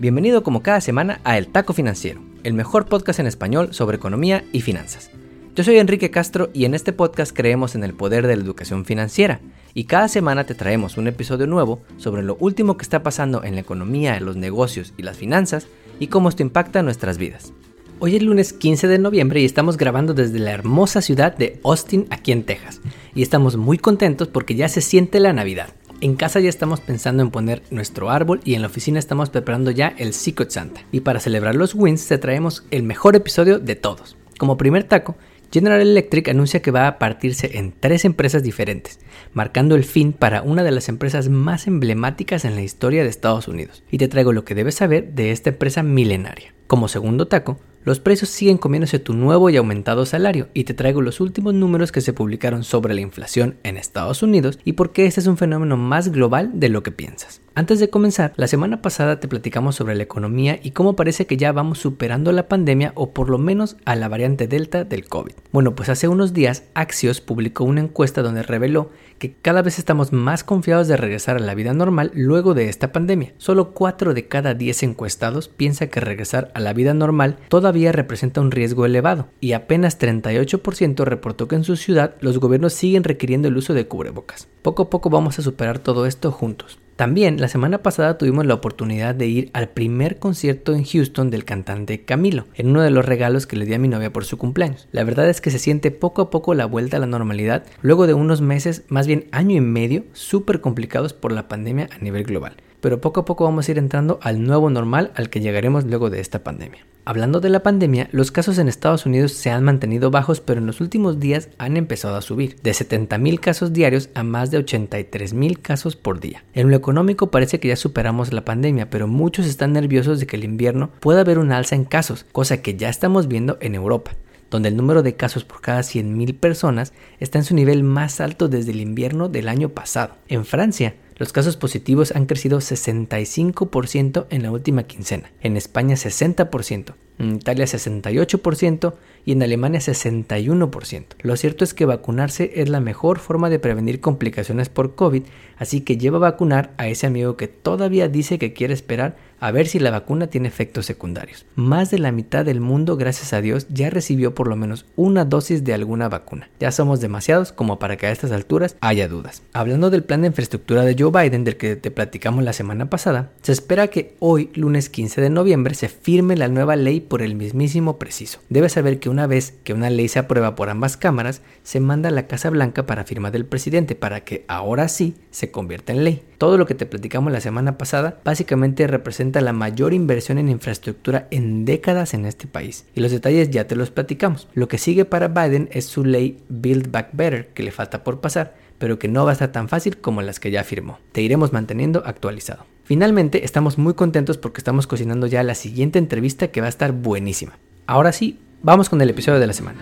Bienvenido como cada semana a El Taco Financiero, el mejor podcast en español sobre economía y finanzas. Yo soy Enrique Castro y en este podcast creemos en el poder de la educación financiera y cada semana te traemos un episodio nuevo sobre lo último que está pasando en la economía, los negocios y las finanzas y cómo esto impacta nuestras vidas. Hoy es lunes 15 de noviembre y estamos grabando desde la hermosa ciudad de Austin, aquí en Texas. Y estamos muy contentos porque ya se siente la Navidad. En casa ya estamos pensando en poner nuestro árbol y en la oficina estamos preparando ya el Secret Santa. Y para celebrar los wins te traemos el mejor episodio de todos. Como primer taco, General Electric anuncia que va a partirse en tres empresas diferentes, marcando el fin para una de las empresas más emblemáticas en la historia de Estados Unidos. Y te traigo lo que debes saber de esta empresa milenaria. Como segundo taco, los precios siguen comiéndose tu nuevo y aumentado salario y te traigo los últimos números que se publicaron sobre la inflación en Estados Unidos y por qué este es un fenómeno más global de lo que piensas. Antes de comenzar, la semana pasada te platicamos sobre la economía y cómo parece que ya vamos superando la pandemia o por lo menos a la variante Delta del COVID. Bueno, pues hace unos días Axios publicó una encuesta donde reveló que cada vez estamos más confiados de regresar a la vida normal luego de esta pandemia. Solo 4 de cada 10 encuestados piensa que regresar a la vida normal todavía representa un riesgo elevado y apenas 38% reportó que en su ciudad los gobiernos siguen requiriendo el uso de cubrebocas. Poco a poco vamos a superar todo esto juntos. También la semana pasada tuvimos la oportunidad de ir al primer concierto en Houston del cantante Camilo, en uno de los regalos que le di a mi novia por su cumpleaños. La verdad es que se siente poco a poco la vuelta a la normalidad luego de unos meses, más bien año y medio, súper complicados por la pandemia a nivel global pero poco a poco vamos a ir entrando al nuevo normal al que llegaremos luego de esta pandemia. Hablando de la pandemia, los casos en Estados Unidos se han mantenido bajos, pero en los últimos días han empezado a subir, de 70.000 casos diarios a más de 83.000 casos por día. En lo económico parece que ya superamos la pandemia, pero muchos están nerviosos de que el invierno pueda haber un alza en casos, cosa que ya estamos viendo en Europa donde el número de casos por cada 100.000 personas está en su nivel más alto desde el invierno del año pasado. En Francia, los casos positivos han crecido 65% en la última quincena, en España 60%, en Italia 68% y en Alemania 61%. Lo cierto es que vacunarse es la mejor forma de prevenir complicaciones por COVID, así que lleva a vacunar a ese amigo que todavía dice que quiere esperar a ver si la vacuna tiene efectos secundarios. Más de la mitad del mundo, gracias a Dios, ya recibió por lo menos una dosis de alguna vacuna. Ya somos demasiados como para que a estas alturas haya dudas. Hablando del plan de infraestructura de Joe Biden del que te platicamos la semana pasada, se espera que hoy, lunes 15 de noviembre, se firme la nueva ley por el mismísimo preciso. Debes saber que una vez que una ley se aprueba por ambas cámaras, se manda a la Casa Blanca para firma del presidente para que ahora sí se convierta en ley. Todo lo que te platicamos la semana pasada básicamente representa la mayor inversión en infraestructura en décadas en este país. Y los detalles ya te los platicamos. Lo que sigue para Biden es su ley Build Back Better, que le falta por pasar, pero que no va a estar tan fácil como las que ya firmó. Te iremos manteniendo actualizado. Finalmente, estamos muy contentos porque estamos cocinando ya la siguiente entrevista que va a estar buenísima. Ahora sí, vamos con el episodio de la semana.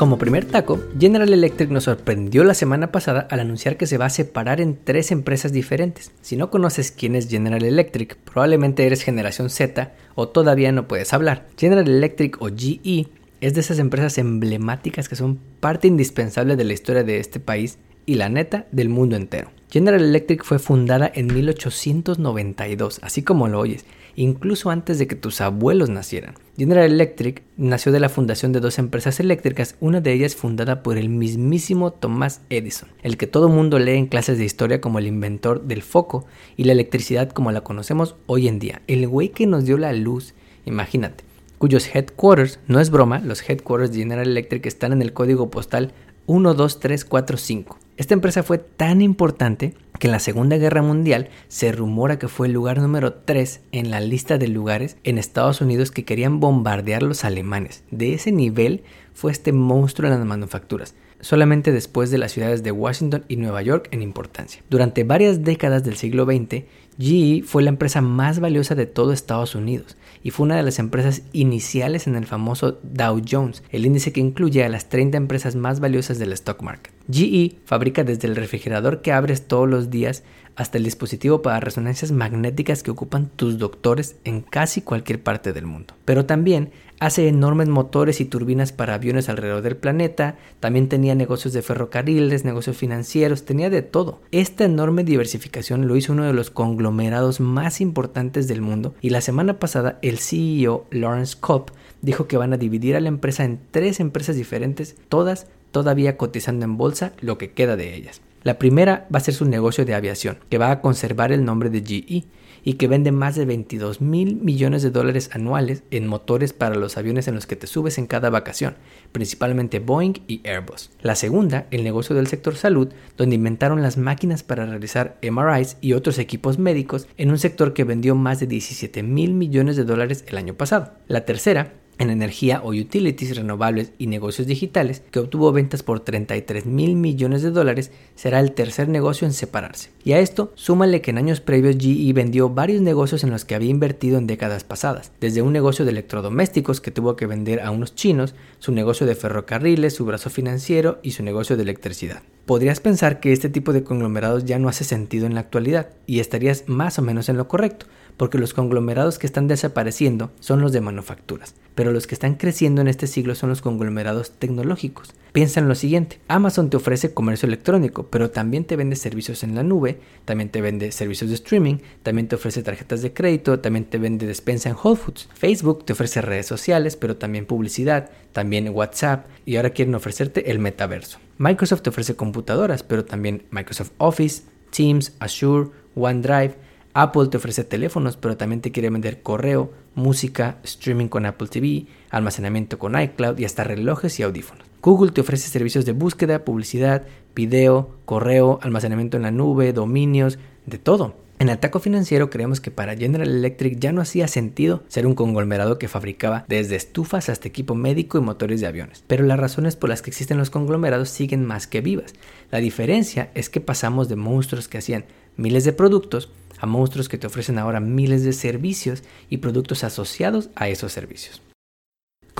Como primer taco, General Electric nos sorprendió la semana pasada al anunciar que se va a separar en tres empresas diferentes. Si no conoces quién es General Electric, probablemente eres generación Z o todavía no puedes hablar. General Electric o GE es de esas empresas emblemáticas que son parte indispensable de la historia de este país y la neta del mundo entero. General Electric fue fundada en 1892, así como lo oyes, incluso antes de que tus abuelos nacieran. General Electric nació de la fundación de dos empresas eléctricas, una de ellas fundada por el mismísimo Thomas Edison, el que todo mundo lee en clases de historia como el inventor del foco y la electricidad como la conocemos hoy en día, el güey que nos dio la luz, imagínate, cuyos headquarters, no es broma, los headquarters de General Electric están en el código postal 12345. Esta empresa fue tan importante que en la Segunda Guerra Mundial se rumora que fue el lugar número 3 en la lista de lugares en Estados Unidos que querían bombardear los alemanes. De ese nivel fue este monstruo en las manufacturas, solamente después de las ciudades de Washington y Nueva York en importancia. Durante varias décadas del siglo XX, GE fue la empresa más valiosa de todo Estados Unidos y fue una de las empresas iniciales en el famoso Dow Jones, el índice que incluye a las 30 empresas más valiosas del stock market. GE fabrica desde el refrigerador que abres todos los días hasta el dispositivo para resonancias magnéticas que ocupan tus doctores en casi cualquier parte del mundo. Pero también hace enormes motores y turbinas para aviones alrededor del planeta, también tenía negocios de ferrocarriles, negocios financieros, tenía de todo. Esta enorme diversificación lo hizo uno de los conglomerados más importantes del mundo y la semana pasada el CEO Lawrence Kopp dijo que van a dividir a la empresa en tres empresas diferentes, todas todavía cotizando en bolsa lo que queda de ellas. La primera va a ser su negocio de aviación, que va a conservar el nombre de GE y que vende más de 22 mil millones de dólares anuales en motores para los aviones en los que te subes en cada vacación, principalmente Boeing y Airbus. La segunda, el negocio del sector salud, donde inventaron las máquinas para realizar MRIs y otros equipos médicos en un sector que vendió más de 17 mil millones de dólares el año pasado. La tercera, en energía o utilities renovables y negocios digitales, que obtuvo ventas por 33 mil millones de dólares, será el tercer negocio en separarse. Y a esto, súmale que en años previos GE vendió varios negocios en los que había invertido en décadas pasadas, desde un negocio de electrodomésticos que tuvo que vender a unos chinos, su negocio de ferrocarriles, su brazo financiero y su negocio de electricidad. Podrías pensar que este tipo de conglomerados ya no hace sentido en la actualidad y estarías más o menos en lo correcto, porque los conglomerados que están desapareciendo son los de manufacturas, pero los que están creciendo en este siglo son los conglomerados tecnológicos. Piensa en lo siguiente, Amazon te ofrece comercio electrónico, pero también te vende servicios en la nube, también te vende servicios de streaming, también te ofrece tarjetas de crédito, también te vende despensa en Whole Foods. Facebook te ofrece redes sociales, pero también publicidad, también WhatsApp y ahora quieren ofrecerte el metaverso. Microsoft te ofrece computadoras, pero también Microsoft Office, Teams, Azure, OneDrive, Apple te ofrece teléfonos, pero también te quiere vender correo, música, streaming con Apple TV, almacenamiento con iCloud y hasta relojes y audífonos. Google te ofrece servicios de búsqueda, publicidad, video, correo, almacenamiento en la nube, dominios, de todo. En el taco financiero creemos que para General Electric ya no hacía sentido ser un conglomerado que fabricaba desde estufas hasta equipo médico y motores de aviones. Pero las razones por las que existen los conglomerados siguen más que vivas. La diferencia es que pasamos de monstruos que hacían miles de productos a monstruos que te ofrecen ahora miles de servicios y productos asociados a esos servicios.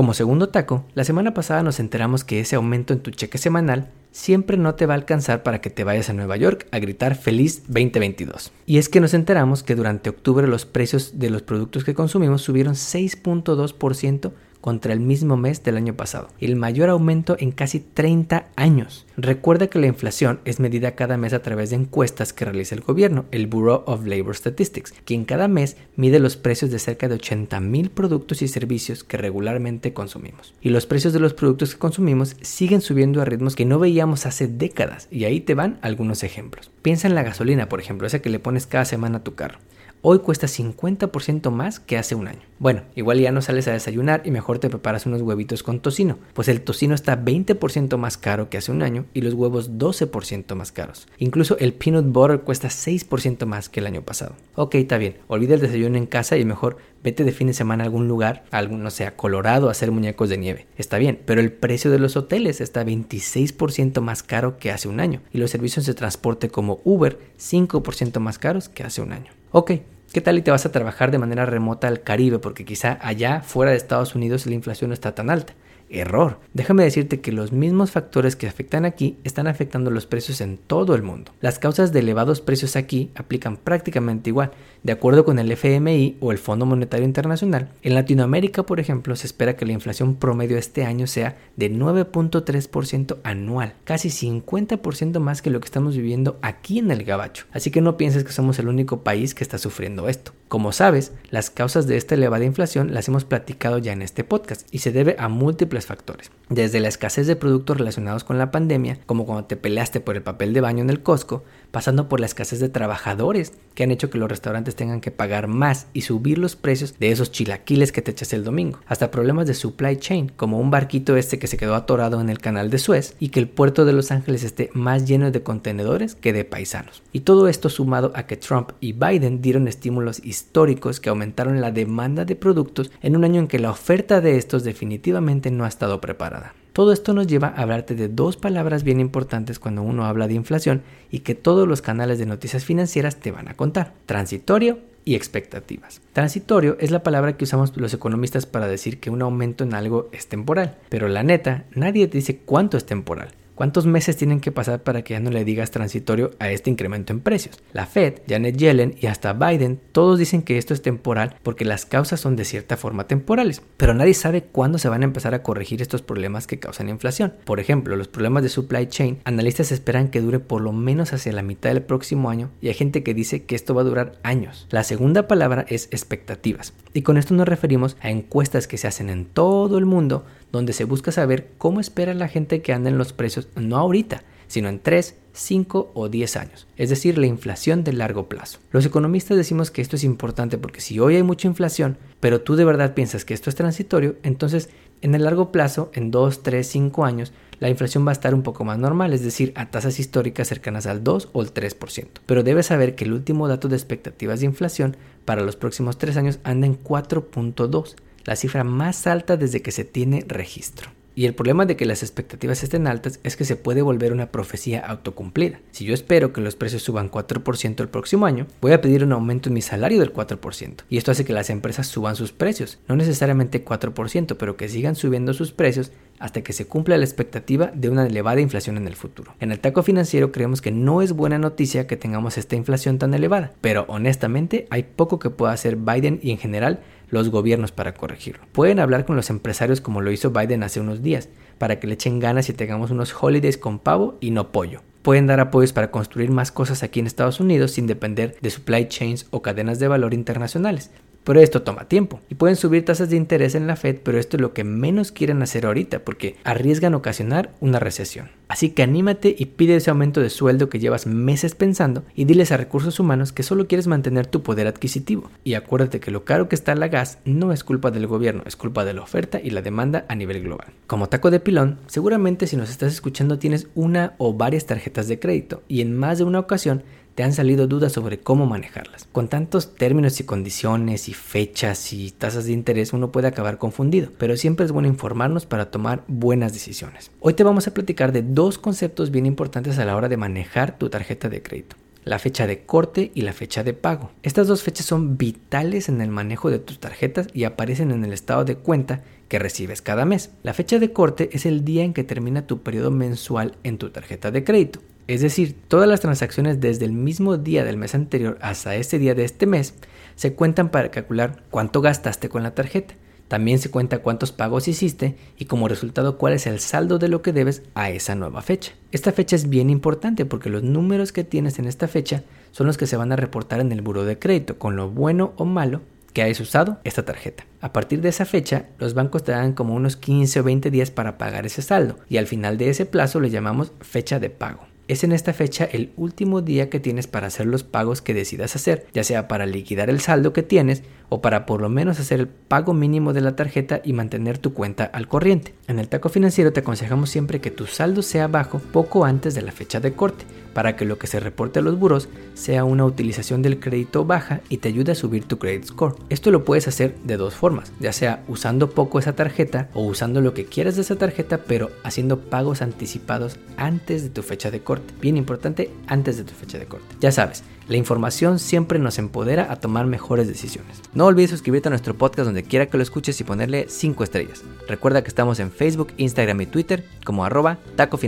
Como segundo taco, la semana pasada nos enteramos que ese aumento en tu cheque semanal siempre no te va a alcanzar para que te vayas a Nueva York a gritar feliz 2022. Y es que nos enteramos que durante octubre los precios de los productos que consumimos subieron 6.2% contra el mismo mes del año pasado, el mayor aumento en casi 30 años. Recuerda que la inflación es medida cada mes a través de encuestas que realiza el gobierno, el Bureau of Labor Statistics, quien cada mes mide los precios de cerca de 80 mil productos y servicios que regularmente consumimos. Y los precios de los productos que consumimos siguen subiendo a ritmos que no veíamos hace décadas, y ahí te van algunos ejemplos. Piensa en la gasolina, por ejemplo, esa que le pones cada semana a tu carro hoy cuesta 50% más que hace un año. Bueno, igual ya no sales a desayunar y mejor te preparas unos huevitos con tocino, pues el tocino está 20% más caro que hace un año y los huevos 12% más caros. Incluso el peanut butter cuesta 6% más que el año pasado. Ok, está bien, olvida el desayuno en casa y mejor vete de fin de semana a algún lugar, algún, no sé, a Colorado a hacer muñecos de nieve. Está bien, pero el precio de los hoteles está 26% más caro que hace un año y los servicios de transporte como Uber 5% más caros que hace un año. Ok, ¿qué tal y te vas a trabajar de manera remota al Caribe? Porque quizá allá, fuera de Estados Unidos, la inflación no está tan alta. Error. Déjame decirte que los mismos factores que afectan aquí están afectando los precios en todo el mundo. Las causas de elevados precios aquí aplican prácticamente igual. De acuerdo con el FMI o el Fondo Monetario Internacional, en Latinoamérica, por ejemplo, se espera que la inflación promedio este año sea de 9.3% anual, casi 50% más que lo que estamos viviendo aquí en el Gabacho. Así que no pienses que somos el único país que está sufriendo esto. Como sabes, las causas de esta elevada inflación las hemos platicado ya en este podcast y se debe a múltiples factores. Desde la escasez de productos relacionados con la pandemia, como cuando te peleaste por el papel de baño en el Costco, pasando por la escasez de trabajadores que han hecho que los restaurantes tengan que pagar más y subir los precios de esos chilaquiles que te echas el domingo, hasta problemas de supply chain, como un barquito este que se quedó atorado en el canal de Suez y que el puerto de Los Ángeles esté más lleno de contenedores que de paisanos. Y todo esto sumado a que Trump y Biden dieron estímulos históricos que aumentaron la demanda de productos en un año en que la oferta de estos definitivamente no ha estado preparada. Todo esto nos lleva a hablarte de dos palabras bien importantes cuando uno habla de inflación y que todos los canales de noticias financieras te van a contar. Transitorio y expectativas. Transitorio es la palabra que usamos los economistas para decir que un aumento en algo es temporal, pero la neta, nadie te dice cuánto es temporal. ¿Cuántos meses tienen que pasar para que ya no le digas transitorio a este incremento en precios? La Fed, Janet Yellen y hasta Biden, todos dicen que esto es temporal porque las causas son de cierta forma temporales, pero nadie sabe cuándo se van a empezar a corregir estos problemas que causan inflación. Por ejemplo, los problemas de supply chain, analistas esperan que dure por lo menos hacia la mitad del próximo año y hay gente que dice que esto va a durar años. La segunda palabra es expectativas y con esto nos referimos a encuestas que se hacen en todo el mundo donde se busca saber cómo espera la gente que anda en los precios, no ahorita, sino en 3, 5 o 10 años, es decir, la inflación de largo plazo. Los economistas decimos que esto es importante porque si hoy hay mucha inflación, pero tú de verdad piensas que esto es transitorio, entonces en el largo plazo, en 2, 3, 5 años, la inflación va a estar un poco más normal, es decir, a tasas históricas cercanas al 2 o el 3%. Pero debes saber que el último dato de expectativas de inflación para los próximos 3 años anda en 4.2 la cifra más alta desde que se tiene registro. Y el problema de que las expectativas estén altas es que se puede volver una profecía autocumplida. Si yo espero que los precios suban 4% el próximo año, voy a pedir un aumento en mi salario del 4%. Y esto hace que las empresas suban sus precios. No necesariamente 4%, pero que sigan subiendo sus precios hasta que se cumpla la expectativa de una elevada inflación en el futuro. En el taco financiero creemos que no es buena noticia que tengamos esta inflación tan elevada, pero honestamente hay poco que pueda hacer Biden y en general los gobiernos para corregirlo. Pueden hablar con los empresarios como lo hizo Biden hace unos días, para que le echen ganas y tengamos unos holidays con pavo y no pollo. Pueden dar apoyos para construir más cosas aquí en Estados Unidos sin depender de supply chains o cadenas de valor internacionales. Pero esto toma tiempo y pueden subir tasas de interés en la Fed, pero esto es lo que menos quieren hacer ahorita porque arriesgan ocasionar una recesión. Así que anímate y pide ese aumento de sueldo que llevas meses pensando y diles a recursos humanos que solo quieres mantener tu poder adquisitivo. Y acuérdate que lo caro que está la gas no es culpa del gobierno, es culpa de la oferta y la demanda a nivel global. Como taco de pilón, seguramente si nos estás escuchando tienes una o varias tarjetas de crédito y en más de una ocasión te han salido dudas sobre cómo manejarlas. Con tantos términos y condiciones y fechas y tasas de interés uno puede acabar confundido, pero siempre es bueno informarnos para tomar buenas decisiones. Hoy te vamos a platicar de dos conceptos bien importantes a la hora de manejar tu tarjeta de crédito la fecha de corte y la fecha de pago. Estas dos fechas son vitales en el manejo de tus tarjetas y aparecen en el estado de cuenta que recibes cada mes. La fecha de corte es el día en que termina tu periodo mensual en tu tarjeta de crédito. Es decir, todas las transacciones desde el mismo día del mes anterior hasta este día de este mes se cuentan para calcular cuánto gastaste con la tarjeta. También se cuenta cuántos pagos hiciste y como resultado cuál es el saldo de lo que debes a esa nueva fecha. Esta fecha es bien importante porque los números que tienes en esta fecha son los que se van a reportar en el buro de crédito con lo bueno o malo que hayas usado esta tarjeta. A partir de esa fecha, los bancos te dan como unos 15 o 20 días para pagar ese saldo y al final de ese plazo le llamamos fecha de pago. Es en esta fecha el último día que tienes para hacer los pagos que decidas hacer, ya sea para liquidar el saldo que tienes o para por lo menos hacer el pago mínimo de la tarjeta y mantener tu cuenta al corriente. En el taco financiero te aconsejamos siempre que tu saldo sea bajo poco antes de la fecha de corte para que lo que se reporte a los buros sea una utilización del crédito baja y te ayude a subir tu credit score. Esto lo puedes hacer de dos formas, ya sea usando poco esa tarjeta o usando lo que quieras de esa tarjeta, pero haciendo pagos anticipados antes de tu fecha de corte. Bien importante, antes de tu fecha de corte. Ya sabes, la información siempre nos empodera a tomar mejores decisiones. No olvides suscribirte a nuestro podcast donde quiera que lo escuches y ponerle 5 estrellas. Recuerda que estamos en Facebook, Instagram y Twitter como arroba taco.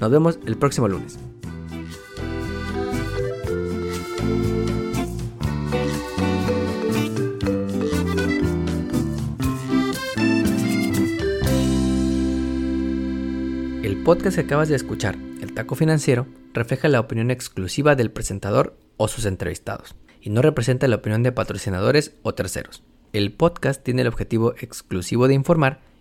Nos vemos el próximo lunes. El podcast que acabas de escuchar, El Taco Financiero, refleja la opinión exclusiva del presentador o sus entrevistados y no representa la opinión de patrocinadores o terceros. El podcast tiene el objetivo exclusivo de informar